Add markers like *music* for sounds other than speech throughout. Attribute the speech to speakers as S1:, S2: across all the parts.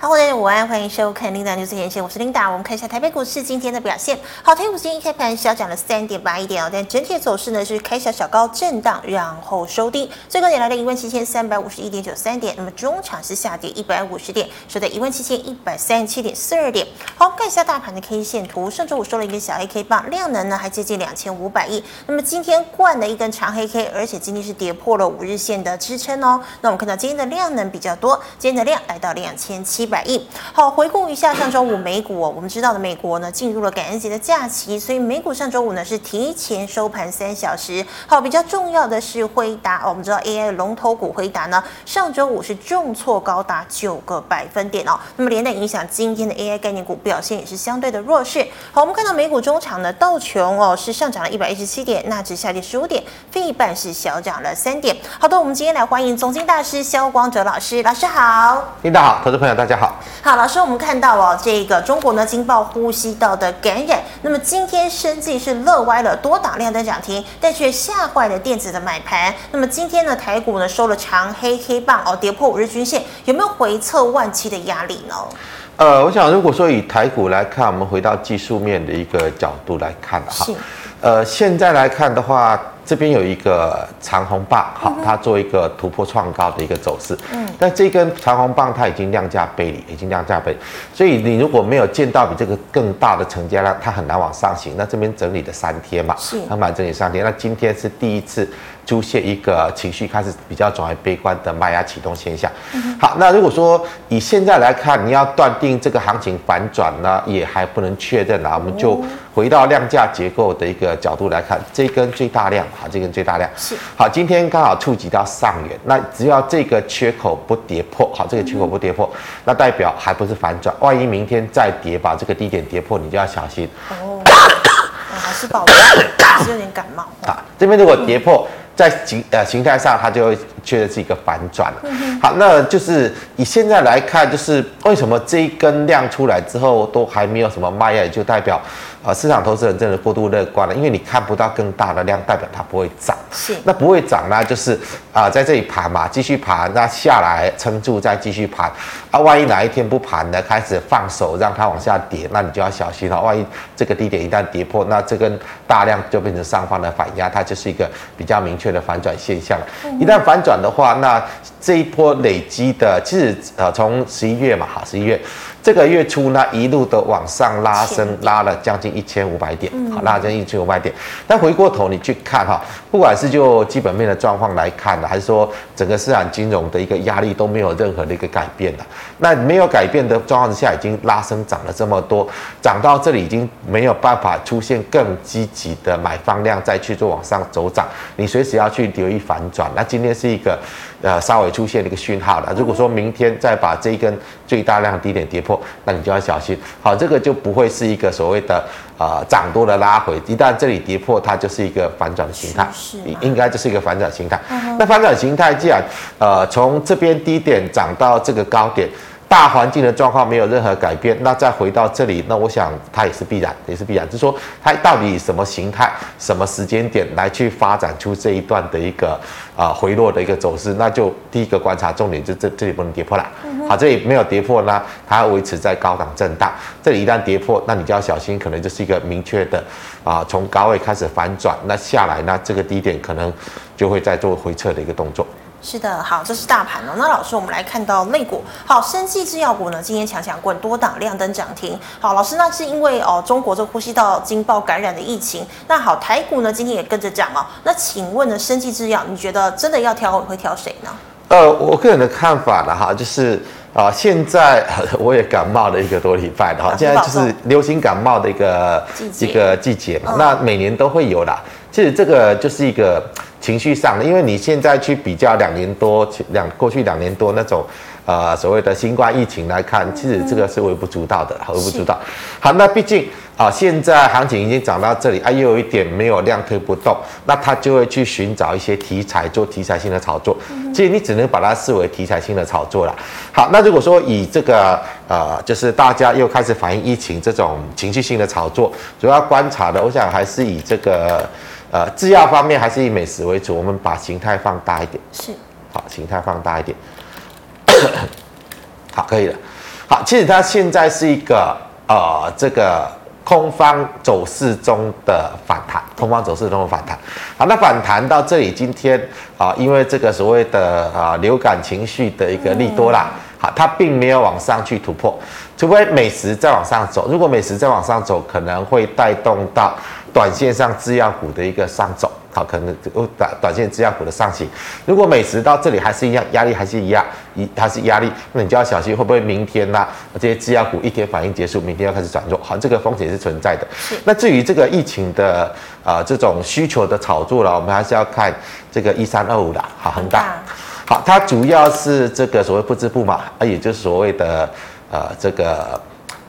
S1: 好，大家午安，欢迎收看 Linda News 连线，我是 Linda。我们看一下台北股市今天的表现。好，台股今天一开盘小涨了三点八一点哦，但整体走势呢是开小小高震荡，然后收低，最高点来到一万七千三百五十一点九三点。那么中场是下跌一百五十点，收在一万七千一百三十七点四二点。好，看一下大盘的 K 线图，上周五收了一根小黑 K 棒，量能呢还接近两千五百亿。那么今天灌了一根长黑 K，而且今天是跌破了五日线的支撑哦。那我们看到今天的量能比较多，今天的量来到两千七百亿。好，回顾一下上周五美股哦，我们知道的美国呢进入了感恩节的假期，所以美股上周五呢是提前收盘三小时。好，比较重要的是辉达，我们知道 AI 龙头股辉达呢上周五是重挫高达九个百分点哦，那么连带影响今天的 AI 概念股表现也是相对的弱势。好，我们看到美股中场的道琼哦是上涨了一百一十七点，纳指下跌十五点，费半是小涨了三点。好的，我们今天来欢迎总经大师萧光哲老师，老师好。
S2: 领导好，投资朋友大家。好，
S1: 好老师，我们看到哦，这个中国呢惊爆呼吸道的感染，那么今天生计是乐歪了，多档亮灯涨停，但却吓坏了电子的买盘。那么今天呢，台股呢收了长黑黑棒哦，跌破五日均线，有没有回测万七的压力呢？
S2: 呃，我想如果说以台股来看，我们回到技术面的一个角度来看哈，呃，现在来看的话。这边有一个长红棒，好，它做一个突破创高的一个走势。嗯，但这根长红棒它已经量价背离，已经量价背离，所以你如果没有见到比这个更大的成交量，它很难往上行。那这边整理了三天嘛，是，它满整理三天。那今天是第一次出现一个情绪开始比较转为悲观的卖压启动现象。好，那如果说以现在来看，你要断定这个行情反转呢，也还不能确认啊。我们就回到量价结构的一个角度来看，这根最大量。好，这根最大量是好，今天刚好触及到上缘，那只要这个缺口不跌破，好，这个缺口不跌破，嗯、那代表还不是反转。万一明天再跌，把这个低点跌破，你就要小心。哦，
S1: 还是保 *coughs* 还是有点感冒。
S2: 啊，这边如果跌破，嗯、在形呃形态上，它就会觉得是一个反转了。嗯、好，那就是以现在来看，就是为什么这一根量出来之后都还没有什么卖压，就代表。呃，市场投资人真的过度乐观了，因为你看不到更大的量，代表它不会涨。是，那不会涨呢，就是啊、呃，在这里盘嘛，继续盘，那下来撑住，再继续盘。啊，万一哪一天不盘呢，开始放手让它往下跌，那你就要小心了。万一这个低点一旦跌破，那这根大量就变成上方的反压，它就是一个比较明确的反转现象。一旦反转的话，那这一波累积的，其实呃，从十一月嘛，哈，十一月。这个月初呢，一路的往上拉升，拉了将近一千五百点，好，拉将近一千五百点。但回过头你去看哈，不管是就基本面的状况来看呢，还是说整个市场金融的一个压力都没有任何的一个改变的。那没有改变的状况之下，已经拉升涨了这么多，涨到这里已经没有办法出现更积极的买方量再去做往上走涨，你随时要去留意反转。那今天是一个呃稍微出现了一个讯号了。如果说明天再把这一根最大量低点跌破，那你就要小心，好，这个就不会是一个所谓的啊、呃、涨多的拉回，一旦这里跌破，它就是一个反转的形态，应该就是一个反转形态。嗯、那反转形态既然呃从这边低点涨到这个高点。大环境的状况没有任何改变，那再回到这里，那我想它也是必然，也是必然。就是说，它到底以什么形态、什么时间点来去发展出这一段的一个啊、回落的一个走势，那就第一个观察重点就这这里不能跌破了。好，这里没有跌破呢，它维持在高档震荡。这里一旦跌破，那你就要小心，可能就是一个明确的啊从高位开始反转，那下来呢这个低点可能就会再做回撤的一个动作。
S1: 是的，好，这是大盘哦。那老师，我们来看到类股，好，生技制药股呢，今天强强滚，多档亮灯涨停。好，老师，那是因为哦，中国这呼吸道惊爆感染的疫情。那好，台股呢今天也跟着涨哦。那请问呢，生技制药，你觉得真的要挑，会挑谁呢？
S2: 呃，我个人的看法呢，哈，就是啊、呃，现在 *laughs* 我也感冒了一个多礼拜了哈，现在就是流行感冒的一个季一个季节嘛，嗯、那每年都会有啦。其实这个就是一个。情绪上的，因为你现在去比较两年多两过去两年多那种，呃所谓的新冠疫情来看，其实这个是微不足道的，微不足道。好，那毕竟啊、呃，现在行情已经涨到这里，啊，又有一点没有量推不动，那他就会去寻找一些题材做题材性的炒作。其实你只能把它视为题材性的炒作了。好，那如果说以这个呃，就是大家又开始反映疫情这种情绪性的炒作，主要观察的，我想还是以这个。呃，制药方面还是以美食为主，我们把形态放大一点。是，好，形态放大一点。*coughs* 好，可以了。好，其实它现在是一个呃这个空方走势中的反弹，空方走势中的反弹。好，那反弹到这里，今天啊，因为这个所谓的啊流感情绪的一个利多啦，好，它并没有往上去突破，除非美食再往上走。如果美食再往上走，可能会带动到短线上制药股的一个上走。好，可能短短线制药股的上行。如果美食到这里还是一样，压力还是一样，一还是压力，那你就要小心会不会明天呢、啊？这些制药股一天反应结束，明天要开始转弱，好，这个风险是存在的。那至于这个疫情的啊、呃、这种需求的炒作了，我们还是要看这个一三二五的，好，恒大，好，它主要是这个所谓不织布嘛，啊，也就是所谓的呃这个。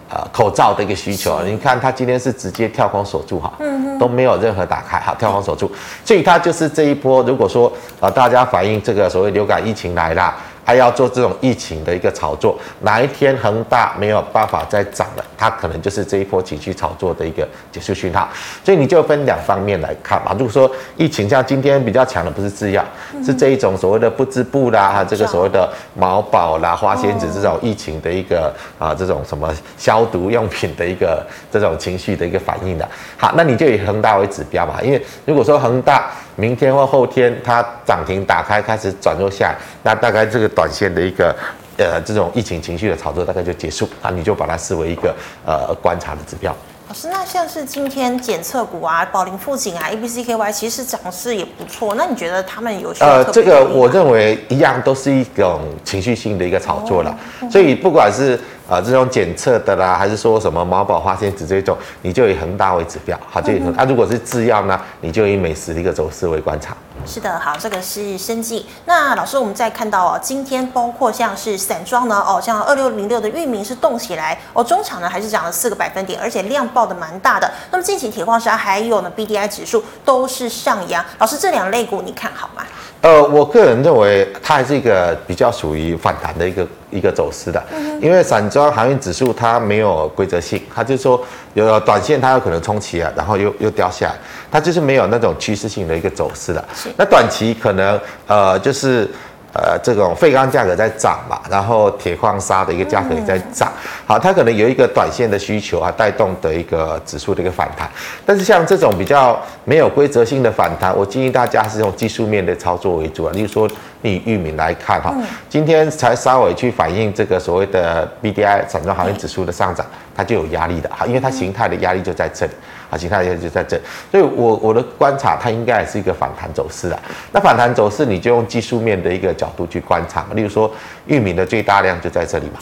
S2: 呃，口罩的一个需求，你看它今天是直接跳空锁住哈，都没有任何打开，哈，跳空锁住，所以它就是这一波，如果说呃大家反映这个所谓流感疫情来了。还要做这种疫情的一个炒作，哪一天恒大没有办法再涨了，它可能就是这一波情绪炒作的一个结束讯号。所以你就分两方面来看嘛。如果说疫情像今天比较强的不是制药，是这一种所谓的不织布啦，哈，这个所谓的毛宝啦、花仙子这种疫情的一个啊，这种什么消毒用品的一个这种情绪的一个反应的。好，那你就以恒大为指标嘛，因为如果说恒大。明天或后天，它涨停打开开始转弱下来，那大概这个短线的一个呃这种疫情情绪的炒作大概就结束，那你就把它视为一个呃观察的指标。
S1: 老师，那像是今天检测股啊，宝林富锦啊，A B C K Y，其实涨势也不错。那你觉得他们有需要？呃，
S2: 这个我认为一样都是一种情绪性的一个炒作了。哦、所以不管是啊、呃、这种检测的啦，还是说什么毛宝花仙子这种，你就以恒大为指标，好，就以恒大。那、嗯啊、如果是制药呢，你就以美食的一个走势为观察。
S1: 是的，好，这个是生技。那老师，我们再看到哦，今天包括像是散装呢，哦，像二六零六的域名是动起来，哦，中场呢还是涨了四个百分点，而且量爆的蛮大的。那么近期铁矿石还有呢 BDI 指数都是上扬。老师，这两类股你看好吗？
S2: 呃，我个人认为它还是一个比较属于反弹的一个一个走势的，因为散装航运指数它没有规则性，它就是说有短线它有可能冲起啊，然后又又掉下来，它就是没有那种趋势性的一个走势的。那短期可能呃就是。呃，这种废钢价格在涨嘛，然后铁矿砂的一个价格也在涨，好，它可能有一个短线的需求啊，带动的一个指数的一个反弹。但是像这种比较没有规则性的反弹，我建议大家是用技术面的操作为主啊。例如说，你以裕民来看哈，今天才稍微去反映这个所谓的 BDI 散装行业指数的上涨，它就有压力的哈，因为它形态的压力就在这里。啊，其他也就在这，所以我我的观察，它应该也是一个反弹走势啊。那反弹走势，你就用技术面的一个角度去观察，例如说，玉米的最大量就在这里嘛。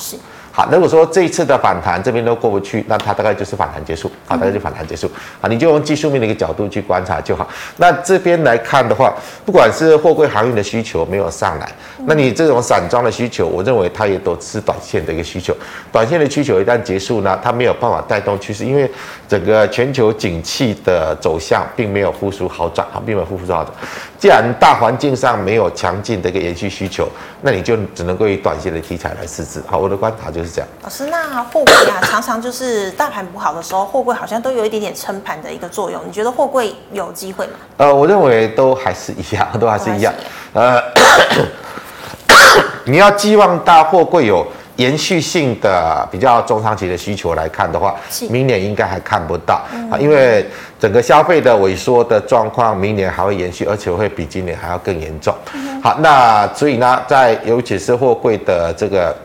S2: 好，如果说这一次的反弹这边都过不去，那它大概就是反弹结束，好，大概就反弹结束，啊，你就用技术面的一个角度去观察就好。那这边来看的话，不管是货柜航运的需求没有上来，那你这种散装的需求，我认为它也都是短线的一个需求。短线的需求一旦结束呢，它没有办法带动趋势，因为整个全球景气的走向并没有复苏好转，啊，并没有复苏好转。既然大环境上没有强劲的一个延续需求，那你就只能够以短线的题材来试试。好，我的观察就是。
S1: 老师，那货柜啊，常常就是大盘不好的时候，货柜好像都有一点点撑盘的一个作用。你觉得货柜有机会吗？
S2: 呃，我认为都还是一样，都还是一样。呃，*coughs* 你要寄望大货柜有延续性的比较中长期的需求来看的话，明年应该还看不到啊，因为整个消费的萎缩的状况，明年还会延续，而且会比今年还要更严重。好，那所以呢，在尤其是货柜的这个。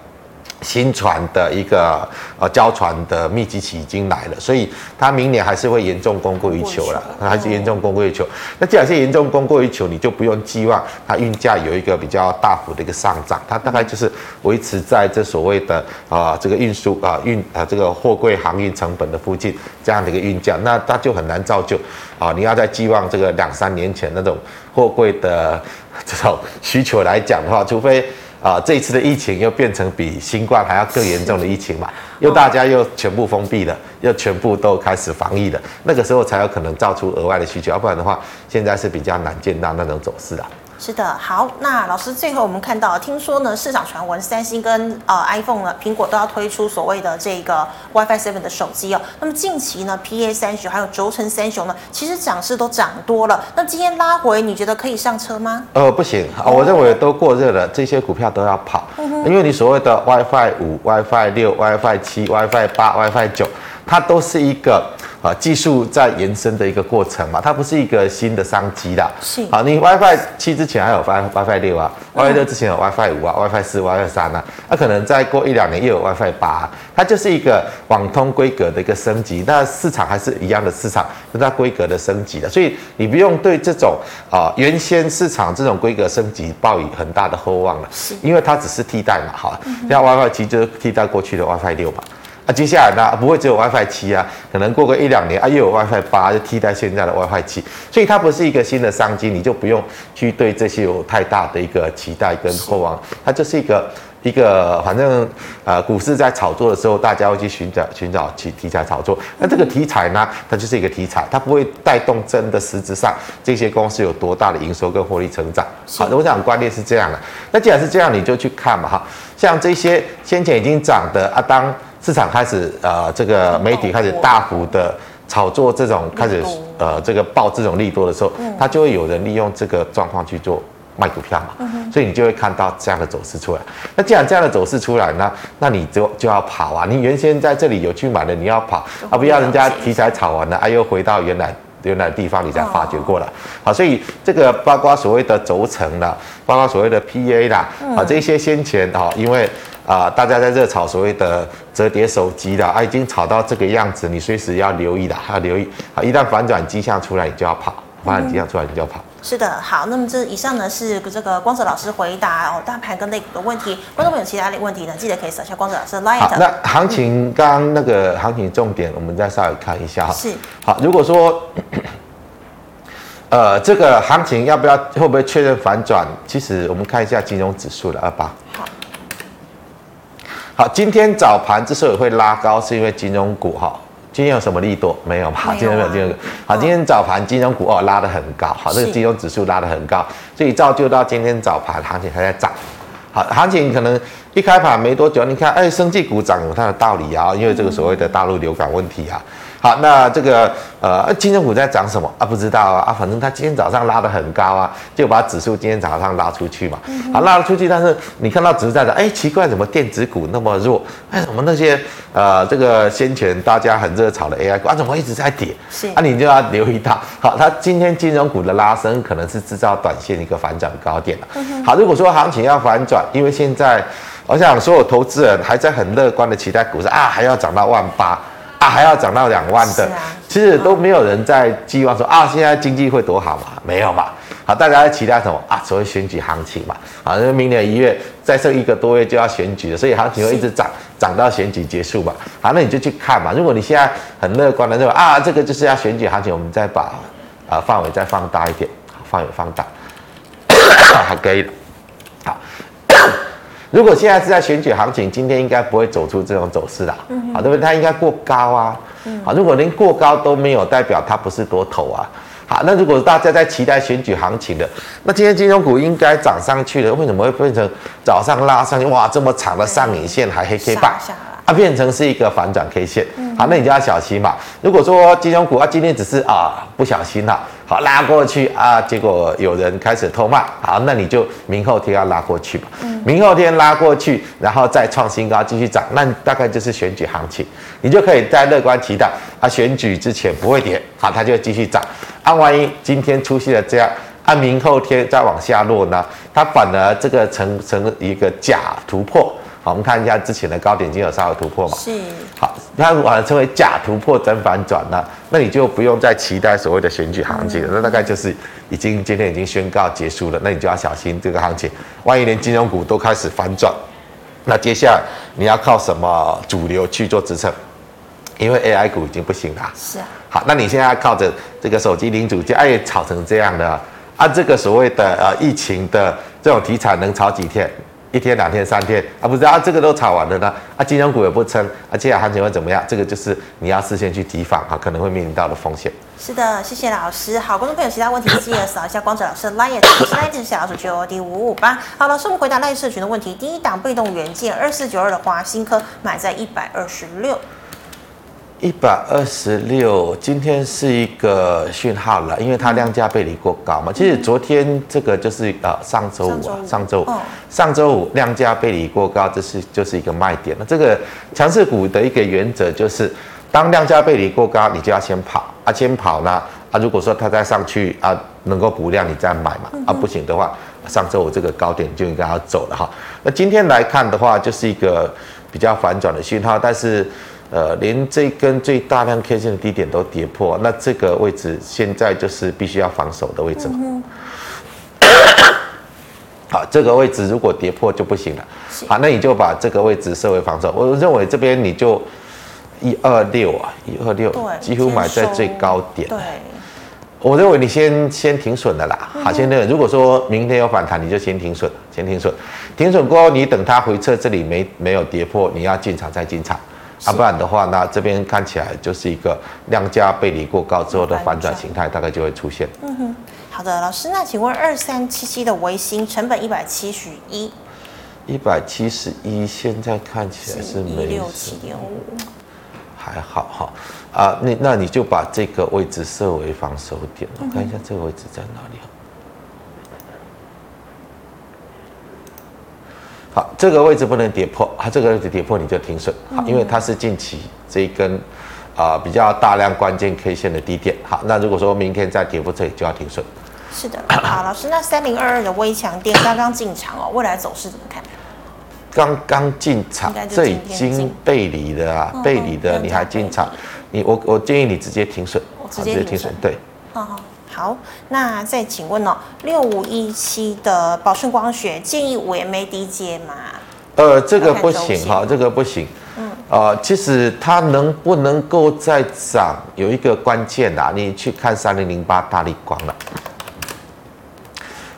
S2: 新船的一个呃交船的密集期已经来了，所以它明年还是会严重供过于求了，还是严重供过于求。那既然是严重供过于求，你就不用寄望它运价有一个比较大幅的一个上涨，它大概就是维持在这所谓的啊、呃、这个运输啊运啊这个货柜航运成本的附近这样的一个运价，那它就很难造就啊你要再寄望这个两三年前那种货柜的这种需求来讲的话，除非。啊，这一次的疫情又变成比新冠还要更严重的疫情嘛，又大家又全部封闭了，又全部都开始防疫了，那个时候才有可能造出额外的需求，要不然的话，现在是比较难见到那种走势的。
S1: 是的，好，那老师最后我们看到，听说呢，市场传闻三星跟呃 iPhone 呢，苹果都要推出所谓的这个 WiFi 7的手机哦。那么近期呢，PA 三雄还有轴承三雄呢，其实涨势都涨多了。那今天拉回，你觉得可以上车吗？
S2: 呃，不行，我认为都过热了，这些股票都要跑，嗯、因为你所谓的 WiFi 五、WiFi 六、WiFi 七、WiFi 八、WiFi 九，它都是一个。啊，技术在延伸的一个过程嘛，它不是一个新的商机啦。
S1: 是。
S2: 好，你 WiFi 七之前还有 Wi WiFi 六啊，WiFi 六之前有 WiFi 五啊，WiFi 四、WiFi 三啊，那可能再过一两年又有 WiFi 八，它就是一个网通规格的一个升级。那市场还是一样的市场，是它规格的升级的，所以你不用对这种啊原先市场这种规格升级抱以很大的厚望了，是，因为它只是替代嘛，好，像 WiFi 七就是替代过去的 WiFi 六嘛。啊，接下来呢，不会只有 WiFi 七啊，可能过个一两年啊，又有 WiFi 八，就替代现在的 WiFi 七，所以它不是一个新的商机，你就不用去对这些有太大的一个期待跟厚望，它就是一个一个，反正呃，股市在炒作的时候，大家会去寻找寻找其题材炒作，那这个题材呢，它就是一个题材，它不会带动真的实质上这些公司有多大的营收跟获利成长。好，我想观念是这样的，那既然是这样，你就去看嘛哈，像这些先前已经涨的啊，当。市场开始，呃，这个媒体开始大幅的炒作这种，开始，呃，这个报这种利多的时候，它就会有人利用这个状况去做卖股票嘛，所以你就会看到这样的走势出来。那既然这样的走势出来，那那你就就要跑啊！你原先在这里有去买的，你要跑，啊不要人家题材炒完了，啊，又回到原来原来的地方，你才发觉过来。好，所以这个包括所谓的轴承啦，包括所谓的 PA 啦，啊，这些先前啊，因为。啊，大家在热炒所谓的折叠手机的啊，已经炒到这个样子，你随时要留意的，要留意啊！一旦反转迹象出来，你就要跑；反转迹象出来，你就要跑。
S1: 是的，好，那么这以上呢是这个光泽老师回答哦大盘跟类股的问题。观众朋友其他的问题呢，记得可以扫下光泽老师的 line。好，
S2: 那行情刚刚那个行情重点，我们再稍微看一下哈。
S1: 是。
S2: 好，如果说呃这个行情要不要会不会确认反转？其实我们看一下金融指数的二八。好。好，今天早盘之所以会拉高，是因为金融股哈。今天有什么利多？没有嘛？今天没有金融股。好，今天早盘金融股哦拉得很高，好，这个金融指数拉得很高，所以造就到今天早盘行情还在涨。好，行情可能一开盘没多久，你看，哎，生技股涨有它的道理啊，因为这个所谓的大陆流感问题啊。好，那这个呃，金融股在涨什么啊？不知道啊啊，反正它今天早上拉得很高啊，就把指数今天早上拉出去嘛。好，拉了出去，但是你看到指数在涨，哎，奇怪，怎么电子股那么弱？哎，怎么那些呃，这个先前大家很热炒的 AI 股啊，怎么一直在跌？是啊，你就要留意到，好，它今天金融股的拉升可能是制造短线一个反转高点了。好，如果说行情要反转，因为现在我想所有投资人还在很乐观的期待股市啊，还要涨到万八。啊，还要涨到两万的，啊、其实都没有人在寄望说啊，现在经济会多好嘛？没有嘛？好，大家在期待什么啊？所谓选举行情嘛？啊，因为明年一月再剩一个多月就要选举了，所以行情会一直涨，涨到选举结束嘛？好，那你就去看嘛。如果你现在很乐观的认为啊，这个就是要选举行情，我们再把啊范围再放大一点，范围放大，*coughs* 好，可以了。好。如果现在是在选举行情，今天应该不会走出这种走势的，啊，对不对？它应该过高啊，啊，如果连过高都没有，代表它不是多头啊。好，那如果大家在期待选举行情的，那今天金融股应该涨上去了，为什么会变成早上拉上去？哇，这么长的上影线还黑 K 棒，啊变成是一个反转 K 线。好，那你就要小心嘛。如果说金融股啊，今天只是啊不小心了。好，拉过去啊，结果有人开始偷卖，好，那你就明后天要拉过去吧。嗯，明后天拉过去，然后再创新高继续涨，那大概就是选举行情，你就可以在乐观期待，它选举之前不会跌，好，它就继续涨。啊，万一今天出现了这样，啊，明后天再往下落呢，它反而这个成成一个假突破。好，我们看一下之前的高点已经有稍微突破嘛？是。好，它把它称为假突破真反转了，那你就不用再期待所谓的选举行情了。那大概就是已经今天已经宣告结束了，那你就要小心这个行情。万一连金融股都开始反转，那接下来你要靠什么主流去做支撑？因为 AI 股已经不行了。是啊。好，那你现在靠着这个手机零组件，哎，炒成这样的，啊，这个所谓的呃疫情的这种题材能炒几天？一天两天三天啊，不知道啊，这个都炒完了呢，啊，金融股也不撑，啊，接下来行情会怎么样？这个就是你要事先去提防啊，可能会面临到的风险。
S1: 是的，谢谢老师。好，观众朋友，其他问题记得扫一下光泽老师的 LINE，老师 LINE 小老鼠 GOD 五五八。好，老师，我们回答赖社群的问题。第一档被动元件二四九二的华新科买在一百二十六。
S2: 一百二十六，今天是一个讯号了，因为它量价背离过高嘛。其实昨天这个就是呃上周五啊，上周五，上周五量价背离过高，这是就是一个卖点了。这个强势股的一个原则就是，当量价背离过高，你就要先跑啊，先跑呢啊，如果说它再上去啊，能够补量，你再买嘛啊，不行的话，上周五这个高点就应该要走了哈。那今天来看的话，就是一个比较反转的讯号，但是。呃，连这根最大量 K 线的低点都跌破，那这个位置现在就是必须要防守的位置嘛。嗯、*coughs* 好，这个位置如果跌破就不行了。好，那你就把这个位置设为防守。我认为这边你就一二六啊，一二六，几乎买在最高点。对，我认为你先先停损的啦。好，先那个，如果说明天有反弹，你就先停损，先停损。停损过后，你等它回撤，这里没没有跌破，你要进场再进场。啊，不然的话，那这边看起来就是一个量价背离过高之后的反转形态，大概就会出现。
S1: 嗯哼，好的，老师，那请问二三七七的维星成本一百七十一，
S2: 一百七十一，现在看起来是没
S1: 六七点五，
S2: 还好哈。啊，那那你就把这个位置设为防守点，我看一下这个位置在哪里。好，这个位置不能跌破，它这个位置跌破你就停损，好，因为它是近期这一根啊、呃、比较大量关键 K 线的低点，好，那如果说明天再跌破这里就要停损。
S1: 是的，好，老师，那三零二二的微强电刚刚进场哦，未来走势怎么看？
S2: 刚刚进场，这已经背离的啊，背离的你还进场，你我我建议你直接停损，直接停损，对。
S1: 好，那再请问哦，六五一七的宝顺光学建议五 MAD 接吗？
S2: 呃，这个不行哈，这个不行。嗯，呃，其实它能不能够再涨，有一个关键的，你去看三零零八大力光了。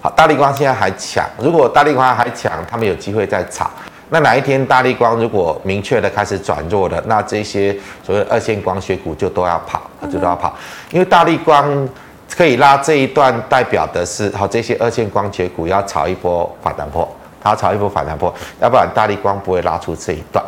S2: 好，大力光现在还强，如果大力光还强，他们有机会再炒。那哪一天大力光如果明确的开始转弱了，那这些所谓二线光学股就都要跑，就都要跑，因为大力光。可以拉这一段，代表的是好，这些二线光学股要炒一波反弹波，它要炒一波反弹波，要不然大力光不会拉出这一段。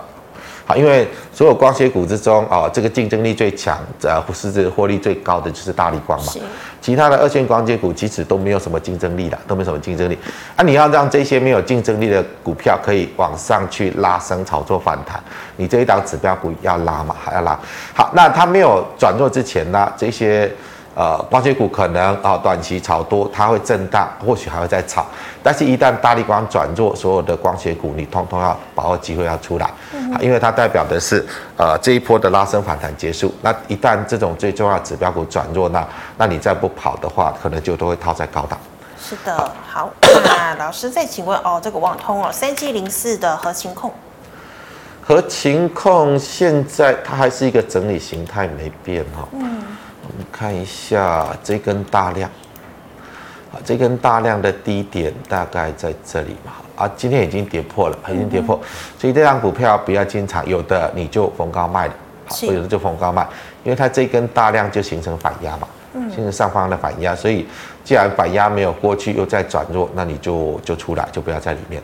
S2: 好，因为所有光学股之中，哦，这个竞争力最强，呃，不是这个获利最高的就是大力光嘛。其他的二线光学股其实都没有什么竞争力的，都没什么竞争力。啊，你要让这些没有竞争力的股票可以往上去拉升炒作反弹，你这一档指标股要拉嘛，还要拉。好，那它没有转弱之前呢，这些。呃，光学股可能啊、哦，短期炒多，它会震荡，或许还会再炒。但是，一旦大力光转弱，所有的光学股你通通要把握机会要出来，嗯、因为它代表的是呃这一波的拉升反弹结束。那一旦这种最重要指标股转弱，那那你再不跑的话，可能就都会套在高档。
S1: 是的，好，*coughs* 那老师再请问哦，这个网通哦，三七零四的合情控，
S2: 合情控现在它还是一个整理形态没变哈、哦。嗯。我们看一下这根大量，啊，这根大量的低点大概在这里嘛，啊，今天已经跌破了，已经跌破，所以这张股票不要经常，有的你就逢高卖了，好，有的就逢高卖，因为它这根大量就形成反压嘛，嗯。形成上方的反压，所以既然反压没有过去，又再转弱，那你就就出来，就不要在里面。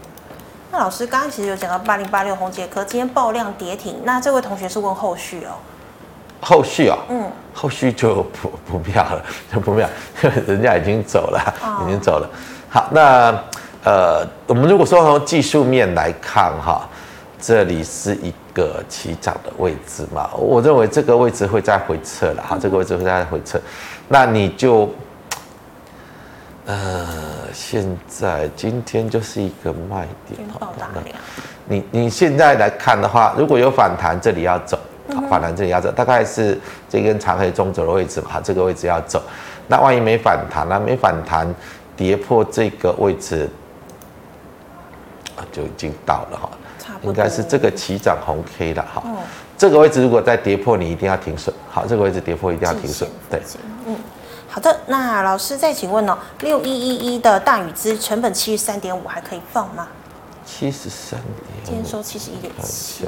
S1: 那老师刚刚其实有讲到八零八六红杰科今天爆量跌停，那这位同学是问后续哦。
S2: 后续哦，嗯，后续就不不妙了，就不妙，*laughs* 人家已经走了，哦、已经走了。好，那呃，我们如果说从技术面来看哈，这里是一个起涨的位置嘛，我认为这个位置会再回撤了哈，这个位置会再回撤，那你就呃，现在今天就是一个卖点，你你现在来看的话，如果有反弹，这里要走。好，反弹这里要走，大概是这根长黑中轴的位置嘛，这个位置要走。那万一没反弹呢？没反弹，跌破这个位置，就已经到了哈。应该是这个起涨红 K 了哈。这个位置如果再跌破，你一定要停损。好，这个位置跌破一定要停损。对，
S1: 嗯，好的。那老师再请问哦，六一一一的大宇资成本七十三点五，还可以放吗？
S2: 七十三点五，
S1: 今天收七十一点七。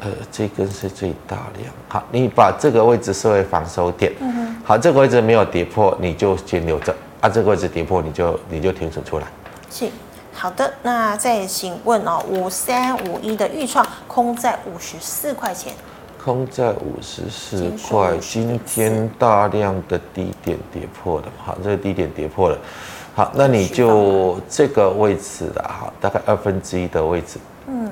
S2: 呃，这根是最大量。好，你把这个位置设为防守点。嗯哼。好，这个位置没有跌破，你就先留着。啊，这个位置跌破，你就你就停损出来。
S1: 是。好的，那再请问哦，五三五一的预创空在五十四块钱。
S2: 空在五十四块，今天大量的低点跌破了。好，这个低点跌破了。好，那你就这个位置的哈，大概二分之一的位置。嗯。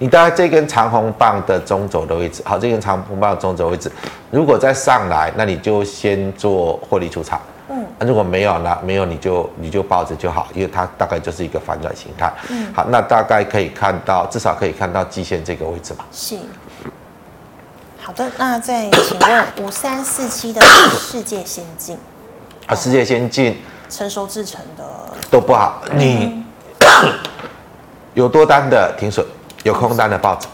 S2: 你大概这根长红棒的中轴的位置，好，这根长红棒的中轴位置，如果再上来，那你就先做获利出场。嗯。那如果没有呢？没有你就你就抱着就好，因为它大概就是一个反转形态。嗯。好，那大概可以看到，至少可以看到季线这个位置吧。
S1: 是。好的，那再请问五三四七的世界先进
S2: 啊，世界先进
S1: 成熟制成的
S2: 都不好，你 *coughs* 有多单的停损，有空单的报纸，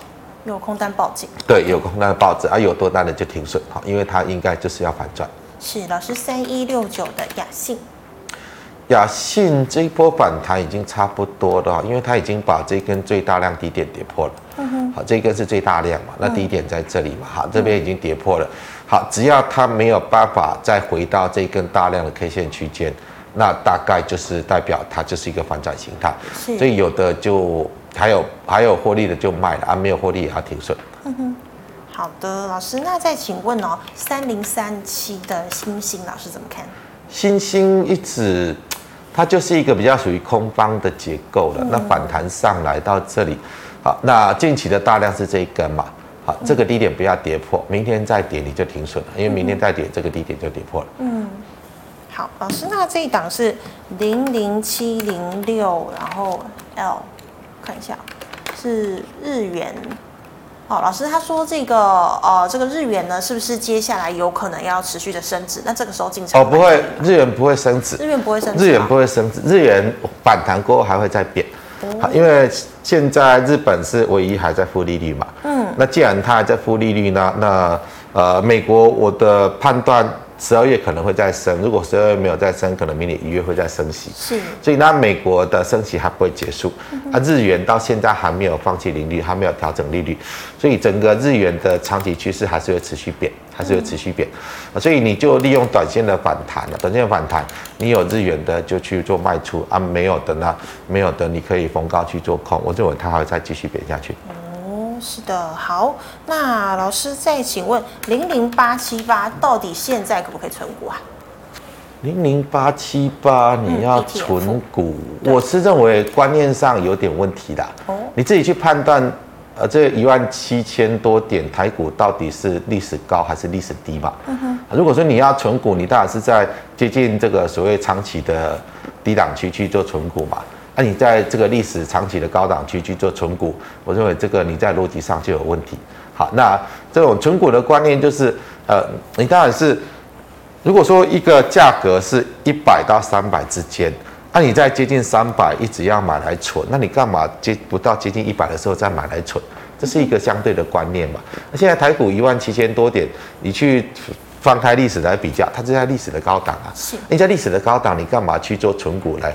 S1: 有空单报警，
S2: 对，有空单的抱着啊，有多单的就停损，好，因为它应该就是要反转。
S1: 是老师三一六九的雅信。
S2: 雅信这一波反弹已经差不多了，因为它已经把这根最大量低点跌破了。嗯哼，好，这根是最大量嘛，那低点在这里嘛，好，这边已经跌破了。好，只要它没有办法再回到这根大量的 K 线区间，那大概就是代表它就是一个反转形态。所以有的就还有还有获利的就卖了啊，没有获利也要停损。嗯哼，
S1: 好的，老师，那再请问哦，三零三七的星星老师怎么看？
S2: 星星一直。它就是一个比较属于空方的结构了。那反弹上来到这里，好，那近期的大量是这一根嘛？好，这个低点不要跌破，明天再跌你就停损了，因为明天再跌这个低点就跌破了。
S1: 嗯，好，老师，那这一档是零零七零六，然后 L，看一下是日元。哦，老师他说这个呃，这个日元呢，是不是接下来有可能要持续的升值？那这个时候进场？
S2: 哦，不会，日元不会升值，
S1: 日元不会升值，
S2: 日元不会升值，日元反弹过后还会再贬。好，因为现在日本是唯一还在负利率嘛。嗯。那既然它还在负利率呢，那呃，美国我的判断。十二月可能会再升，如果十二月没有再升，可能明年一月会再升息。是，所以那美国的升息还不会结束。嗯、啊，日元到现在还没有放弃利率，还没有调整利率，所以整个日元的长期趋势还是会持续贬，还是会持续贬。嗯、所以你就利用短线的反弹了，短线的反弹，你有日元的就去做卖出啊，没有的呢，没有的你可以逢高去做空，我认为它还会再继续贬下去。
S1: 是的，好，那老师再请问零零八七八到底现在可不可以存股啊？
S2: 零零八七八你要存股，嗯、我是认为观念上有点问题的。哦，你自己去判断，呃，这一万七千多点台股到底是历史高还是历史低嘛？嗯哼，如果说你要存股，你当然是在接近这个所谓长期的低档区去做存股嘛。那、啊、你在这个历史长期的高档区去做存股，我认为这个你在逻辑上就有问题。好，那这种存股的观念就是，呃，你当然是，如果说一个价格是一百到三百之间，那、啊、你在接近三百一直要买来存，那你干嘛接不到接近一百的时候再买来存？这是一个相对的观念嘛。那现在台股一万七千多点，你去翻开历史来比较，它是在历史的高档啊。是。你在历史的高档，你干嘛去做存股来？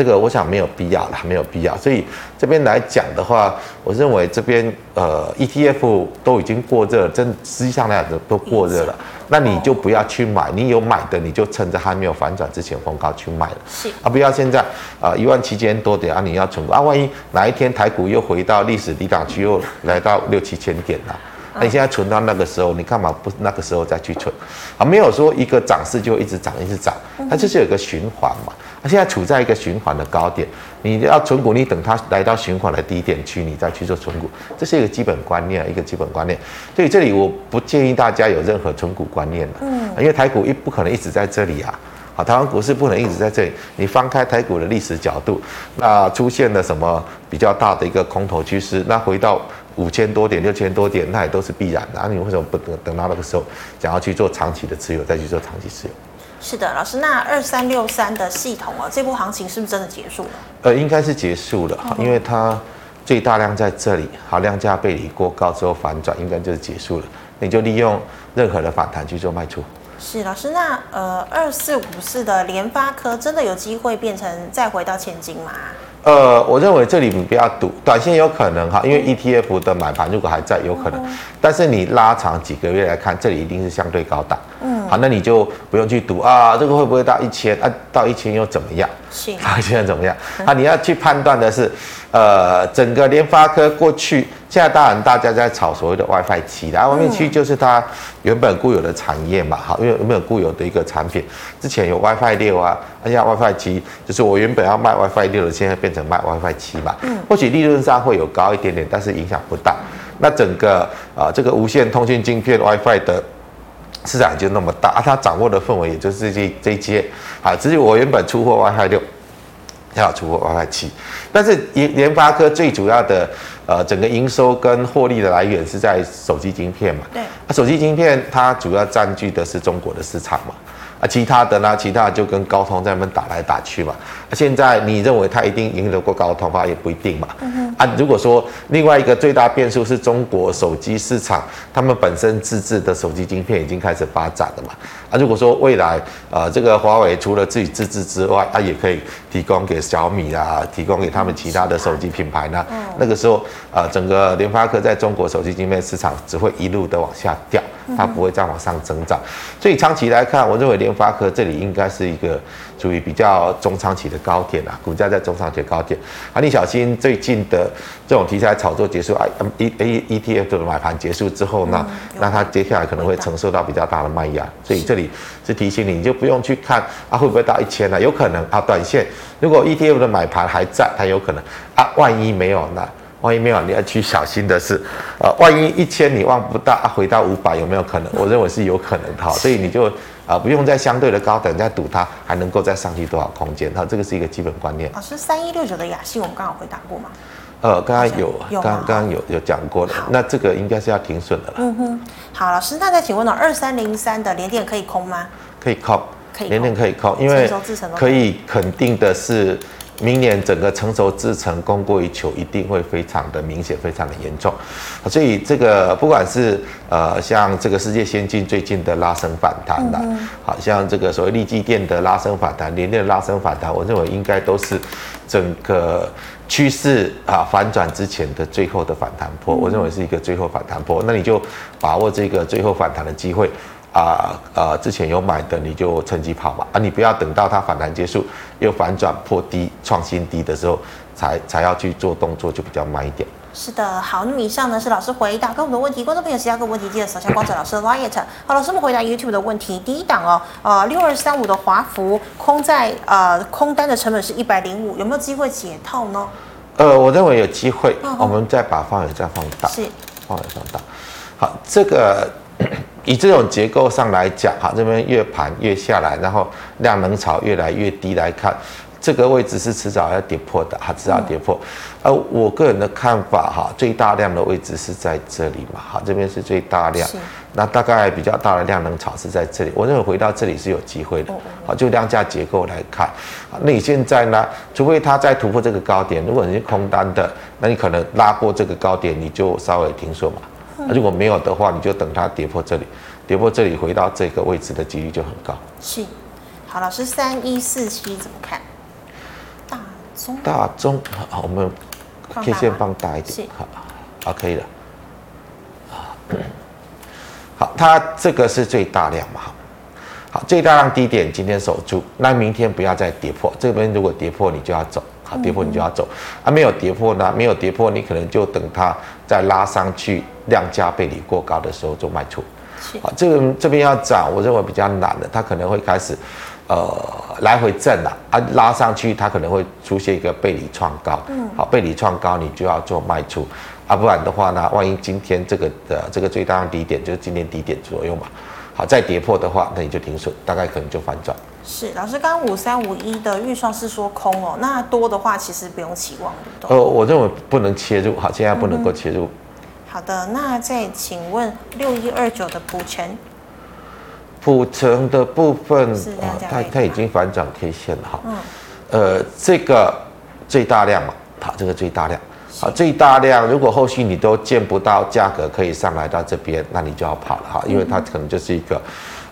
S2: 这个我想没有必要了，没有必要。所以这边来讲的话，我认为这边呃 ETF 都已经过热，真实际上来讲都过热了。那你就不要去买，你有买的你就趁着还没有反转之前逢高去买了。是啊，不要现在啊一万七千多点啊，你要存啊，万一哪一天台股又回到历史低档区，又来到六七千点了。那你现在存到那个时候，你干嘛不那个时候再去存？啊，没有说一个涨势就一直涨一直涨，它就是有个循环嘛。它现在处在一个循环的高点，你要存股，你等它来到循环的低点区，你再去做存股，这是一个基本观念，一个基本观念。所以这里我不建议大家有任何存股观念的，嗯，因为台股一不可能一直在这里啊，好，台湾股市不能一直在这里。你翻开台股的历史角度，那出现了什么比较大的一个空头趋势，那回到。五千多点、六千多点，那也都是必然的。那、啊、你为什么不等等到那个时候，想要去做长期的持有，再去做长期持有？
S1: 是的，老师，那二三六三的系统啊，这波行情是不是真的结束了？
S2: 呃，应该是结束了，嗯、因为它最大量在这里，好，量价背离过高之后反转，应该就是结束了。你就利用任何的反弹去做卖出。
S1: 是老师，那呃二四五四的联发科真的有机会变成再回到千金吗？
S2: 呃，我认为这里你不要赌，短线有可能哈，因为 ETF 的买盘如果还在，有可能。嗯、但是你拉长几个月来看，这里一定是相对高档。嗯，好，那你就不用去赌啊，这个会不会到一千啊？到一千又怎么样？是，*laughs* 到一千又怎么样？啊，你要去判断的是，呃，整个联发科过去。现在当然大家在炒所谓的 WiFi 七的，WiFi 七就是它原本固有的产业嘛，哈，因为原本固有的一个产品，之前有 WiFi 六啊，现在 WiFi 七，就是我原本要卖 WiFi 六的，现在变成卖 WiFi 七嘛，嗯，或许利润上会有高一点点，但是影响不大。那整个啊这个无线通讯晶片 WiFi 的市场就那么大，啊，它掌握的氛围也就是这这些啊，至于我原本出货 WiFi 六。要出货 WiFi 七，但是联联发科最主要的呃整个营收跟获利的来源是在手机晶片嘛？对，啊，手机晶片它主要占据的是中国的市场嘛？啊，其他的呢？其他的就跟高通在那边打来打去嘛。啊，现在你认为它一定赢得过高通吗？也不一定嘛。啊，如果说另外一个最大变数是中国手机市场，他们本身自制的手机晶片已经开始发展了嘛。啊，如果说未来呃这个华为除了自己自制之外，啊也可以提供给小米啊，提供给他们其他的手机品牌呢。嗯。那个时候呃整个联发科在中国手机芯片市场只会一路的往下掉。它不会再往上增长，所以长期来看，我认为联发科这里应该是一个属于比较中长期的高点啊，股价在中长期的高点。啊，你小心最近的这种题材炒作结束啊，E A E T F 的买盘结束之后呢，那它接下来可能会承受到比较大的卖压，所以这里是提醒你，你就不用去看啊会不会到一千了，有可能。啊，短线如果 E T F 的买盘还在，它有可能。啊，万一没有呢？万一没有，你要去小心的是，呃，万一一千你望不到啊，回到五百有没有可能？*laughs* 我认为是有可能的哈，所以你就啊、呃、不用在相对的高等再赌它还能够再上去多少空间哈，这个是一个基本观念。
S1: 老师，三一六九的雅信我们刚好回答过吗？
S2: 呃，刚刚有，刚刚刚有有讲过的，那这个应该是要停损的了。嗯哼，
S1: 好，老师，那再请问呢，二三零三的连电可以空吗？
S2: 可以空，可以，连电可以空，因为可以肯定的是。明年整个成熟制程供过于求，一定会非常的明显，非常的严重。所以这个不管是呃像这个世界先进最近的拉升反弹的，好像这个所谓利基电的拉升反弹，联电的拉升反弹，我认为应该都是整个趋势啊反转之前的最后的反弹波。我认为是一个最后反弹波，那你就把握这个最后反弹的机会。啊啊！之前有买的你就趁机跑嘛啊！你不要等到它反弹结束又反转破低创新低的时候才才要去做动作，就比较慢一点。
S1: 是的，好，那么以上呢是老师回答各位的问题，观众朋友其他各位问题记得扫下光哲老师的 LINE。好，老师们回答 YouTube 的问题，第一档哦，呃，六二三五的华孚空在呃空单的成本是一百零五，有没有机会解套呢？
S2: 呃，我认为有机会，哦、我们再把范围再放大，是范围放大。好，这个。以这种结构上来讲，哈，这边越盘越下来，然后量能潮越来越低来看，这个位置是迟早要跌破的，哈，迟早跌破。而我个人的看法，哈，最大量的位置是在这里嘛，哈，这边是最大量，那大概比较大的量能潮是在这里。我认为回到这里是有机会的，好，就量价结构来看，那你现在呢？除非它再突破这个高点，如果你是空单的，那你可能拉过这个高点，你就稍微停损嘛。如果没有的话，你就等它跌破这里，跌破这里回到这个位置的几率就很高。
S1: 是，好，老师三一四七怎么看？大中，
S2: 大中，好，我们 K 线放大一点，好，好，可以了。好，它这个是最大量嘛？好，最大量低点今天守住，那明天不要再跌破，这边如果跌破，你就要走。啊，跌破你就要走，啊，没有跌破呢，没有跌破，你可能就等它再拉上去，量价背离过高的时候做卖出。啊，这个这边要涨，我认为比较难的，它可能会开始，呃，来回震了，啊，拉上去它可能会出现一个背离创高，嗯，好，背离创高你就要做卖出，啊，不然的话呢，万一今天这个的这个最大低点就是今天低点左右嘛，好，再跌破的话，那你就停损，大概可能就反转。
S1: 是老师，刚刚五三五一的预算是说空哦，那多的话其实不用期望的。
S2: 呃，我认为不能切入，好，现在不能够切入。嗯、
S1: 好的，那再请问六一二九的普成，
S2: 普成的部分，啊、它它已经反涨 K 线了哈。嗯。呃，这个最大量嘛，好，这个最大量，好，最大量，如果后续你都见不到价格可以上来到这边，那你就要跑了哈，因为它可能就是一个。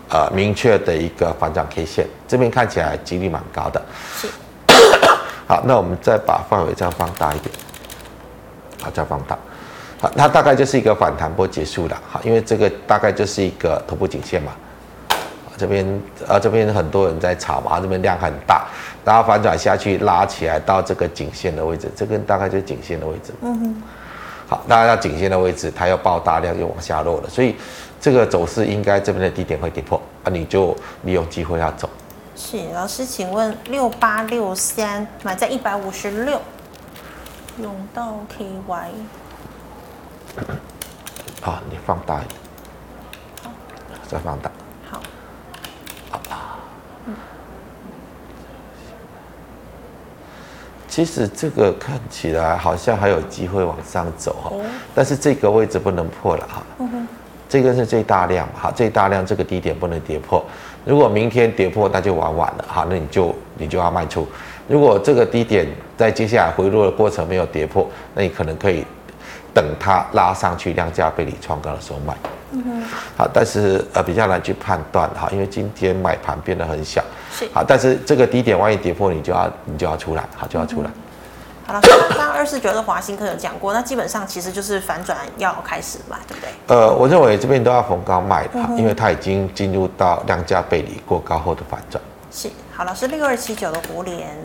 S2: 呃，明确的一个反转 K 线，这边看起来几率蛮高的。是。*coughs* 好，那我们再把范围再放大一点，好，再放大，好，它大概就是一个反弹波结束了，好，因为这个大概就是一个头部颈线嘛，这边啊这边很多人在炒嘛，这边量很大，然后反转下去拉起来到这个颈线的位置，这个大概就是颈线的位置，嗯哼，好，大家到颈线的位置，它要爆大量又往下落了，所以这个走势应该这边的低点会跌破，啊，你就利用机会要走。
S1: 是老师，请问六八六三买在一百五十六，永道 KY。
S2: 好，你放大一点，好，再放大。
S1: 好。
S2: 其实这个看起来好像还有机会往上走哈，但是这个位置不能破了哈。嗯哼。这个是最大量，哈，最大量这个低点不能跌破。如果明天跌破，那就玩完了，哈，那你就你就要卖出。如果这个低点在接下来回落的过程没有跌破，那你可能可以等它拉上去量价被你创高的时候卖。嗯哼。好，但是呃比较难去判断哈，因为今天买盘变得很小。是。好，但是这个低点万一跌破，你就要你就要出来，好，就要出来。嗯
S1: 好了，刚刚二四九的华兴科有讲过，那基本上其实就是反转要开始卖，对不对？
S2: 呃，我认为这边都要逢高卖的，嗯、因为它已经进入到量价背离过高后的反转。
S1: 是，好，老师六二七九的胡联，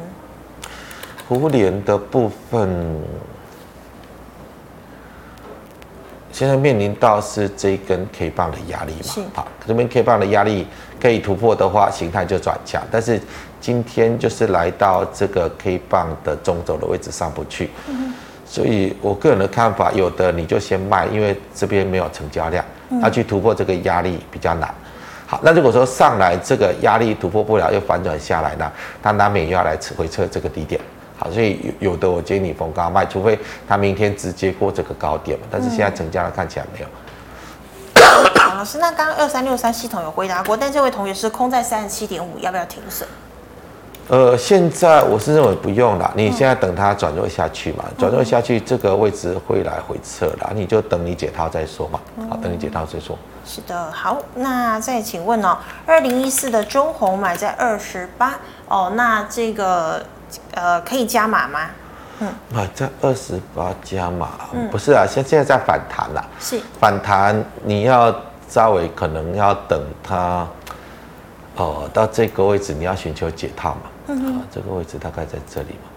S2: 胡联的部分现在面临到是这一根 K 棒的压力嘛？是。好，这边 K 棒的压力可以突破的话，形态就转强，但是。今天就是来到这个 K 棒的中轴的位置上不去，所以我个人的看法，有的你就先卖，因为这边没有成交量，它去突破这个压力比较难。好，那如果说上来这个压力突破不了，又反转下来呢，它难免又要来回测这个低点。好，所以有的我建议你逢高卖，除非它明天直接过这个高点嘛，但是现在成交量看起来没有。
S1: 好，老师，那刚刚二三六三系统有回答过，但这位同学是空在三十七点五，要不要停损？
S2: 呃，现在我是认为不用了。你现在等它转弱下去嘛，转弱下去这个位置会来回撤了，你就等你解套再说嘛。好，等你解套再说。
S1: 是的，好，那再请问哦，二零一四的中红买在二十八哦，那这个呃可以加码吗？
S2: 嗯，买在二十八加码，嗯，不是啊，现现在在反弹啦，
S1: 是
S2: 反弹，你要稍微可能要等它。哦，到这个位置你要寻求解套嘛？嗯哼，这个位置大概在这里嘛。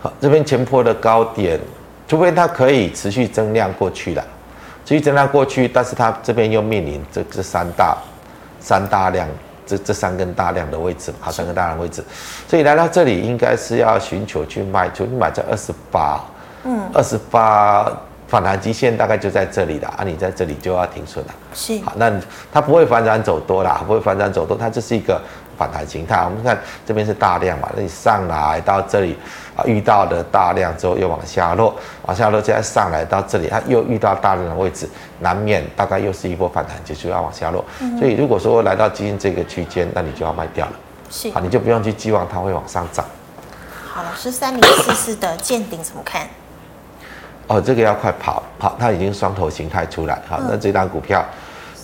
S2: 好，这边前坡的高点，除非它可以持续增量过去了，持续增量过去，但是它这边又面临这这三大三大量，这这三根大量的位置，好，三根大量的位置，所以来到这里应该是要寻求去卖出，你买在二十八，嗯，二十八。反弹极限大概就在这里了啊，你在这里就要停损了。
S1: 是，
S2: 好，那它不会反转走多啦，不会反转走多，它就是一个反弹形态。我们看这边是大量嘛，那你上来到这里啊，遇到的大量之后又往下落，往下落再上来到这里，它又遇到大量的位置，难免大概又是一波反弹结束要往下落。嗯、所以如果说来到今天这个区间，那你就要卖掉了。是，好，你就不用去寄望它会往上涨。
S1: 好，老师三零四四的见顶怎么看？
S2: 哦，这个要快跑，好，它已经双头形态出来，好，那这档股票，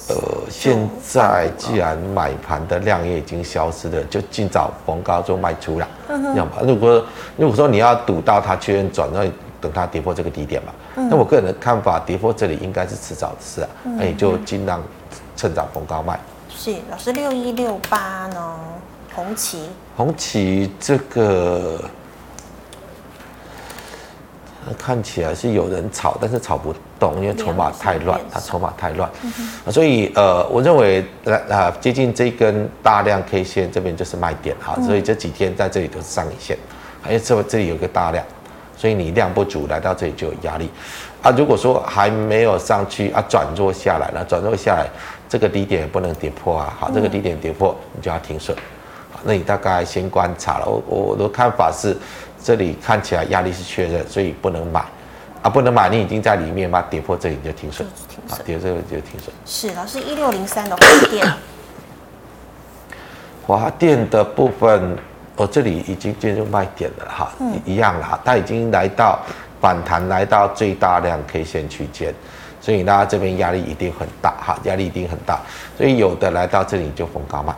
S2: 呃，现在既然买盘的量也已经消失了，就尽早逢高就卖出了，要么如果如果说你要赌到它确认转，那等它跌破这个低点嘛，那我个人的看法，跌破这里应该是迟早的事啊，那你就尽量趁早逢高卖。
S1: 是，老师六一六八呢？红旗，
S2: 红旗这个。看起来是有人炒，但是炒不动，因为筹码太乱，它筹码太乱，嗯、所以呃，我认为呃啊接近这根大量 K 线这边就是卖点哈，所以这几天在这里都是上影线，因为这这里有个大量，所以你量不足来到这里就有压力。啊。如果说还没有上去啊，转弱下来了，转弱下来这个低点也不能跌破啊，好，这个低点跌破你就要停损，那你大概先观察了，我我的看法是。这里看起来压力是确认，所以不能买，啊，不能买，你已经在里面嘛，跌破这里你就停损，啊，跌这个就停损。
S1: 是，老师一六零三的华电，*coughs*
S2: 华电的部分，我、哦、这里已经进入卖点了哈，嗯、一样啦，它已经来到反弹，来到最大量 K 线区间，所以呢这边压力一定很大哈，压力一定很大，所以有的来到这里就逢高卖。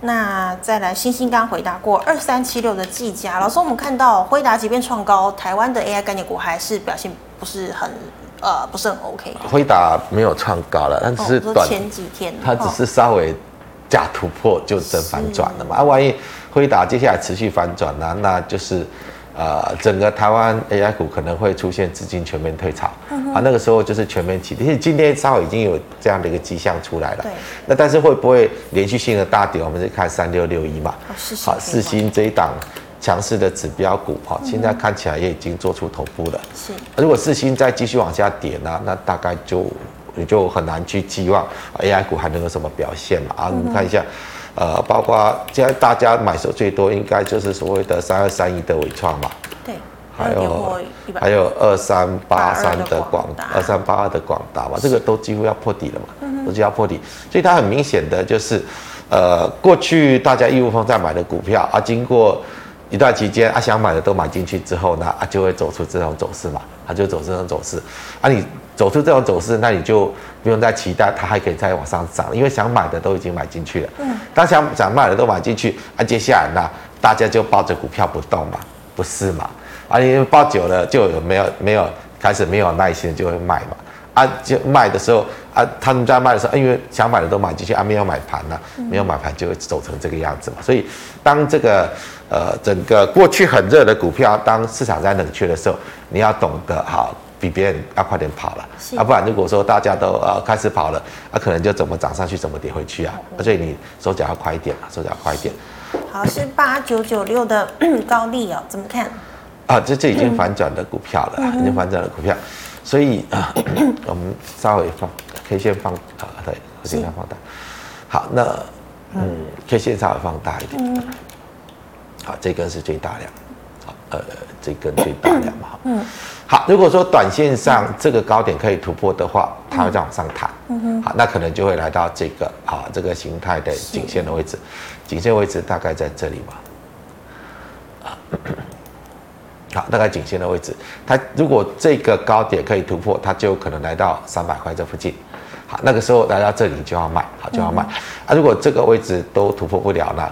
S1: 好，那再来，星星刚回答过二三七六的技嘉，老师，我们看到辉达即便创高，台湾的 AI 概念股还是表现不是很呃不是很 OK。
S2: 辉达没有创高了，但只是短、
S1: 哦、前几天，
S2: 它只是稍微假突破就真反转了嘛。啊，万一辉达接下来持续反转呢，那就是。呃，整个台湾 AI 股可能会出现资金全面退潮，嗯、啊，那个时候就是全面起跌。其实今天稍微已经有这样的一个迹象出来了，对。那但是会不会连续性的大跌？我们是看三六六一嘛，哦、好，世芯这一档强势的指标股，哈、嗯，现在看起来也已经做出头部了。是。如果四星再继续往下跌呢，那大概就你就很难去寄望 AI 股还能有什么表现嘛？啊，我们看一下。呃，包括现在大家买手最多，应该就是所谓的三二三一的伟创嘛，
S1: 对，
S2: 还有还有二三八三的广二三八二的广达嘛，这个都几乎要破底了嘛，嗯、都几乎要破底，所以它很明显的就是，呃，过去大家义务方在买的股票啊，经过一段期间啊，想买的都买进去之后呢，啊，就会走出这种走势嘛，它就走这种走势，啊，你。走出这种走势，那你就不用再期待它还可以再往上涨，因为想买的都已经买进去了。嗯，当想想买的都买进去，啊，接下来呢，大家就抱着股票不动嘛，不是嘛？啊，因为抱久了就有没有没有开始没有耐心就会卖嘛。啊，就卖的时候啊，他们在卖的时候，因为想买的都买进去啊，没有买盘呢，没有买盘就会走成这个样子嘛。所以当这个呃整个过去很热的股票，当市场在冷却的时候，你要懂得好。比别人要快点跑了，啊，不然如果说大家都呃开始跑了，啊，可能就怎么涨上去怎么跌回去啊，所以你手脚要快一点啊，手脚要快一点。
S1: 好，是八九九六的 *clears throat* 高利哦，怎么看？
S2: 啊，这这已经反转的股票了，嗯、已经反转的股票，所以啊，我们稍微放 K 线放啊，对，我尽量放大。好，那嗯，K 线稍微放大一点。嗯、好，这根是最大量，好，呃，这根最大量嘛，嗯。好，如果说短线上这个高点可以突破的话，它会再往上弹。嗯哼。好，那可能就会来到这个啊这个形态的颈线的位置，颈线位置大概在这里嘛。好，大概颈线的位置，它如果这个高点可以突破，它就可能来到三百块这附近。好，那个时候来到这里就要卖，好就要卖。啊，如果这个位置都突破不了呢？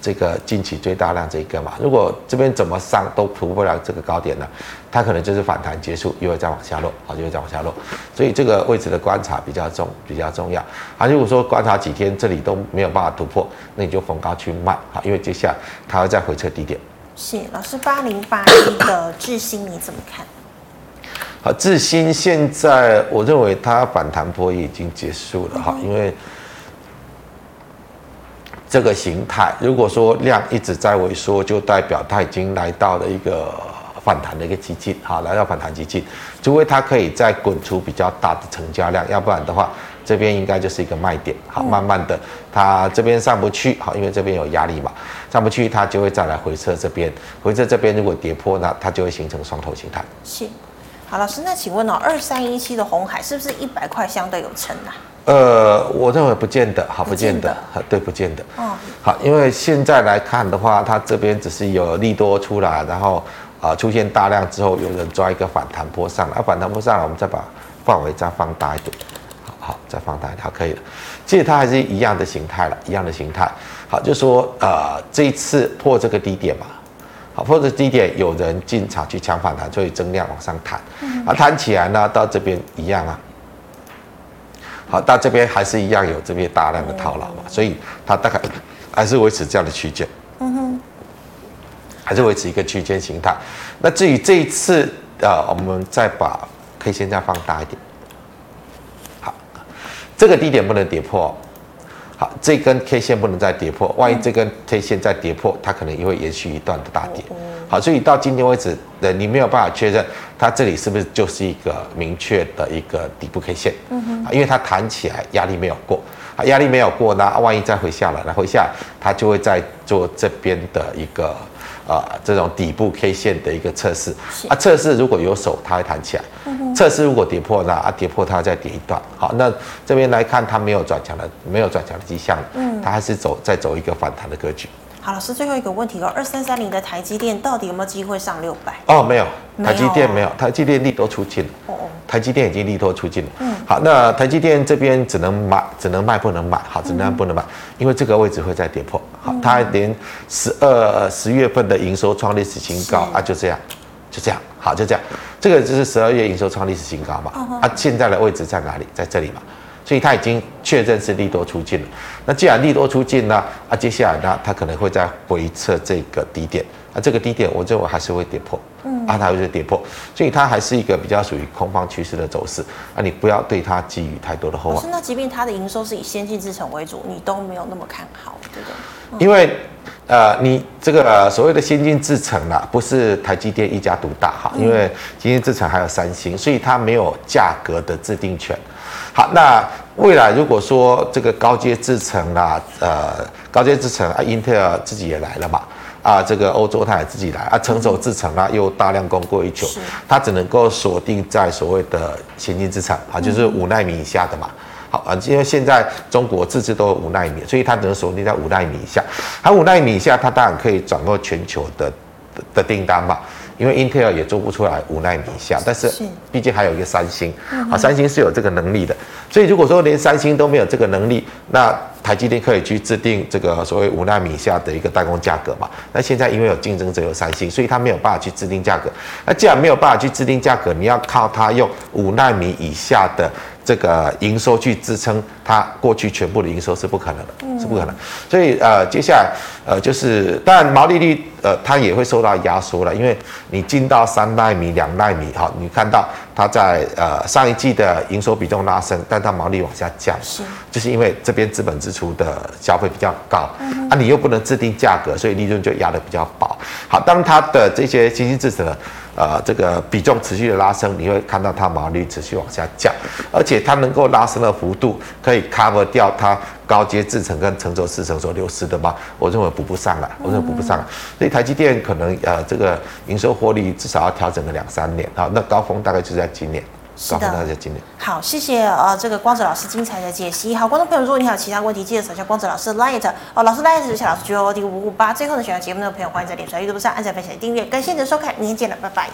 S2: 这个近期最大量这一个嘛，如果这边怎么上都突破不了这个高点呢，它可能就是反弹结束，又会再往下落，好，又会再往下落。所以这个位置的观察比较重，比较重要。啊，如果说观察几天这里都没有办法突破，那你就逢高去卖，好，因为接下来它会再回撤低点。
S1: 是老师八零八一的智新你怎么看？
S2: 好，智新现在我认为它反弹波已经结束了哈，因为。这个形态，如果说量一直在萎缩，就代表它已经来到了一个反弹的一个基进，好，来到反弹基进，除非它可以再滚出比较大的成交量，要不然的话，这边应该就是一个卖点，好，慢慢的，它这边上不去，好，因为这边有压力嘛，上不去，它就会再来回撤这边，回撤这边如果跌破，那它就会形成双头形态。
S1: 是，好，老师，那请问哦，二三一七的红海是不是一百块相对有撑啊？
S2: 呃，我认为不见得，好，不见得，对，不见得。哦，好，因为现在来看的话，它这边只是有利多出来，然后啊、呃、出现大量之后，有人抓一个反弹波上来，啊、反弹波上来，我们再把范围再放大一点，好，再放大一点，好，可以了。其实它还是一样的形态了，一样的形态。好，就说呃这一次破这个低点嘛，好，破这个低点，有人进场去抢反弹，所以增量往上弹，嗯、啊，弹起来呢，到这边一样啊。好，到这边还是一样有这边大量的套牢嘛，所以它大概 *coughs* 还是维持这样的区间，嗯哼，还是维持一个区间形态。那至于这一次，呃，我们再把 K 线再放大一点，好，这个低点不能跌破，好，这根 K 线不能再跌破，万一这根 K 线再跌破，它可能也会延续一段的大跌。好，所以到今天为止，呃，你没有办法确认它这里是不是就是一个明确的一个底部 K 线，嗯哼，因为它弹起来压力没有过，啊，压力没有过，那万一再回下来，那回下来它就会再做这边的一个呃这种底部 K 线的一个测试，啊，测试如果有手，它会弹起来，嗯哼，测试如果跌破呢，啊，跌破它再跌一段，好，那这边来看它没有转强的，没有转强的迹象，嗯，它还是走再走一个反弹的格局。
S1: 好，老师最后一个问题哦，二三三零的台积电到底有没有机会上六百？
S2: 哦，没有，台积电没有，台积电利多出尽了。哦哦，台积电已经利多出尽了。嗯，好，那台积电这边只能买，只能卖不能买，好，只能不能买，因为这个位置会再跌破。好，它连十二十月份的营收创历史新高啊，就这样，就这样，好，就这样，这个就是十二月营收创历史新高嘛。啊，现在的位置在哪里？在这里嘛。所以它已经确认是利多出尽了。那既然利多出尽呢，啊，接下来呢，它可能会再回测这个低点。啊，这个低点我认为还是会跌破。嗯，啊，它会跌破。所以它还是一个比较属于空方趋势的走势。啊，你不要对它寄予太多的厚望。
S1: 那即便它的营收是以先进制程为主，你都没有那么看好，对不对？
S2: 嗯、因为，呃，你这个、呃、所谓的先进制程啊，不是台积电一家独大哈。因为先进制程还有三星，所以它没有价格的制定权。好，那未来如果说这个高阶制程啦，呃，高阶制程啊，英特尔自己也来了嘛，啊，这个欧洲它也自己来啊，成熟制程啊又大量供过于求，它只能够锁定在所谓的先进制程啊，就是五纳米以下的嘛。好啊，因为现在中国自制都有五纳米，所以它只能锁定在五纳米以下。它五纳米以下，它当然可以掌握全球的的订单嘛。因为 Intel 也做不出来五纳米以下，但是毕竟还有一个三星，啊，三星是有这个能力的，所以如果说连三星都没有这个能力，那台积电可以去制定这个所谓五纳米以下的一个代工价格嘛？那现在因为有竞争者有三星，所以它没有办法去制定价格。那既然没有办法去制定价格，你要靠它用五纳米以下的。这个营收去支撑它过去全部的营收是不可能的，是不可能。所以呃，接下来呃就是，当然毛利率呃它也会受到压缩了，因为你进到三纳米、两纳米哈，你看到它在呃上一季的营收比重拉升，但它毛利往下降，是，就是因为这边资本支出的消费比较高，啊，你又不能制定价格，所以利润就压得比较薄。好，当它的这些新兴制程。呃，这个比重持续的拉升，你会看到它毛利持续往下降，而且它能够拉升的幅度可以 cover 掉它高阶制程跟成熟制程所流失的吗？我认为补不上了，我认为补不上了，所以台积电可能呃这个营收获利至少要调整个两三年啊，那高峰大概就在今年。是的，
S1: 好，谢谢呃，这个光子老师精彩的解析。好，观众朋友，如果你还有其他问题，记得扫下光子老师的 Light 哦，老师 Light 是小老师 G O D 五五八。最后呢，喜欢节目的朋友，欢迎在脸书、YouTube 上按赞、分享、订阅。感谢你的收看，明天见了，拜拜。